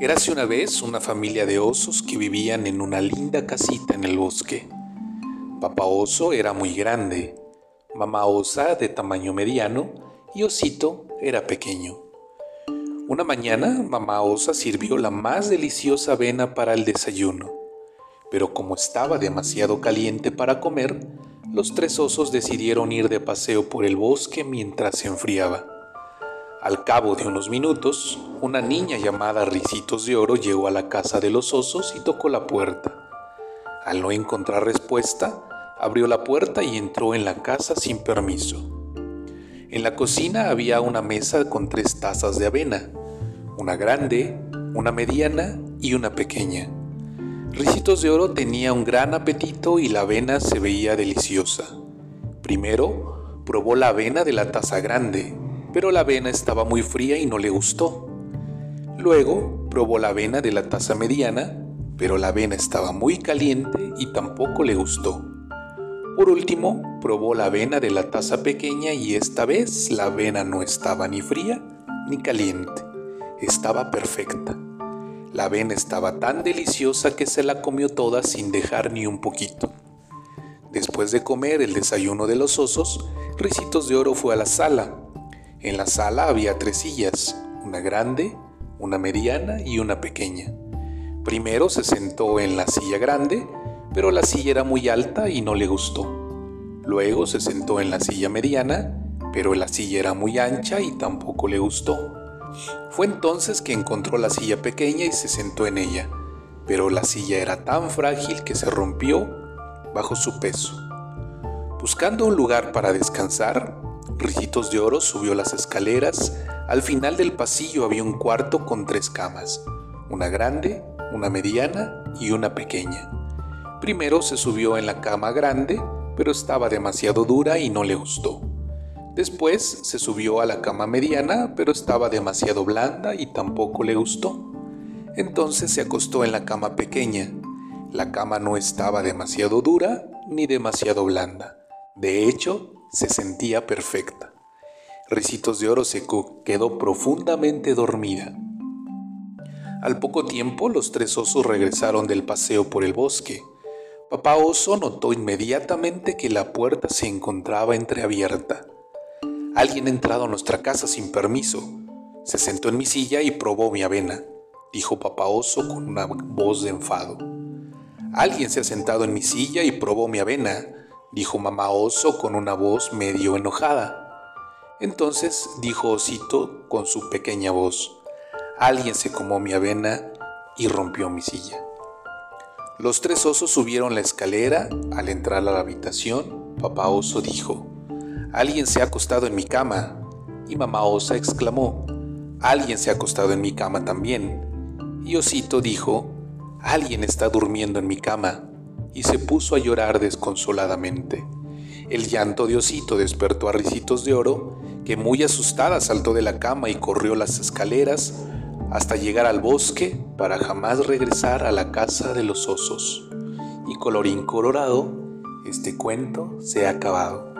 Érase una vez una familia de osos que vivían en una linda casita en el bosque. Papá oso era muy grande, mamá osa de tamaño mediano y osito era pequeño. Una mañana mamá osa sirvió la más deliciosa avena para el desayuno, pero como estaba demasiado caliente para comer, los tres osos decidieron ir de paseo por el bosque mientras se enfriaba. Al cabo de unos minutos, una niña llamada Ricitos de Oro llegó a la casa de los osos y tocó la puerta. Al no encontrar respuesta, abrió la puerta y entró en la casa sin permiso. En la cocina había una mesa con tres tazas de avena, una grande, una mediana y una pequeña. Ricitos de Oro tenía un gran apetito y la avena se veía deliciosa. Primero, probó la avena de la taza grande, pero la avena estaba muy fría y no le gustó. Luego, probó la avena de la taza mediana, pero la avena estaba muy caliente y tampoco le gustó. Por último, probó la avena de la taza pequeña y esta vez la avena no estaba ni fría ni caliente, estaba perfecta. La avena estaba tan deliciosa que se la comió toda sin dejar ni un poquito. Después de comer el desayuno de los osos, Ricitos de Oro fue a la sala. En la sala había tres sillas, una grande, una mediana y una pequeña. Primero se sentó en la silla grande, pero la silla era muy alta y no le gustó. Luego se sentó en la silla mediana, pero la silla era muy ancha y tampoco le gustó. Fue entonces que encontró la silla pequeña y se sentó en ella, pero la silla era tan frágil que se rompió bajo su peso. Buscando un lugar para descansar, Ricitos de Oro subió las escaleras. Al final del pasillo había un cuarto con tres camas, una grande, una mediana y una pequeña. Primero se subió en la cama grande, pero estaba demasiado dura y no le gustó. Después se subió a la cama mediana, pero estaba demasiado blanda y tampoco le gustó. Entonces se acostó en la cama pequeña. La cama no estaba demasiado dura ni demasiado blanda. De hecho, se sentía perfecta. Ricitos de Oro se quedó profundamente dormida. Al poco tiempo los tres osos regresaron del paseo por el bosque. Papá Oso notó inmediatamente que la puerta se encontraba entreabierta. Alguien ha entrado a nuestra casa sin permiso. Se sentó en mi silla y probó mi avena, dijo Papá Oso con una voz de enfado. Alguien se ha sentado en mi silla y probó mi avena, dijo Mamá Oso con una voz medio enojada. Entonces dijo Osito con su pequeña voz, alguien se comió mi avena y rompió mi silla. Los tres osos subieron la escalera. Al entrar a la habitación, papá oso dijo, Alguien se ha acostado en mi cama. Y mamá osa exclamó, Alguien se ha acostado en mi cama también. Y Osito dijo, Alguien está durmiendo en mi cama. Y se puso a llorar desconsoladamente. El llanto de Osito despertó a Ricitos de Oro, que muy asustada saltó de la cama y corrió las escaleras hasta llegar al bosque para jamás regresar a la casa de los osos. Y colorín colorado, este cuento se ha acabado.